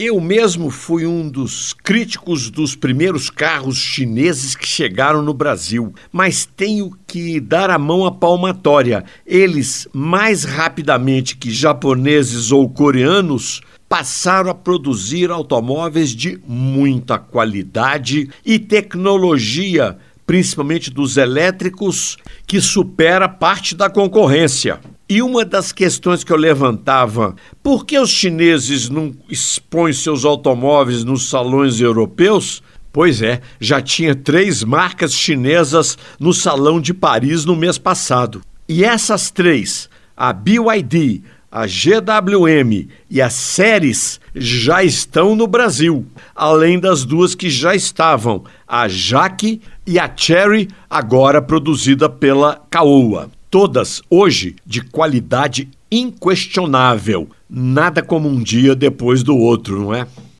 Eu mesmo fui um dos críticos dos primeiros carros chineses que chegaram no Brasil, mas tenho que dar a mão à palmatória. Eles, mais rapidamente que japoneses ou coreanos, passaram a produzir automóveis de muita qualidade e tecnologia, principalmente dos elétricos, que supera parte da concorrência. E uma das questões que eu levantava, por que os chineses não expõem seus automóveis nos salões europeus? Pois é, já tinha três marcas chinesas no Salão de Paris no mês passado. E essas três, a BYD, a GWM e a Ceres, já estão no Brasil, além das duas que já estavam, a Jaque e a Cherry, agora produzida pela Caoa. Todas hoje de qualidade inquestionável. Nada como um dia depois do outro, não é?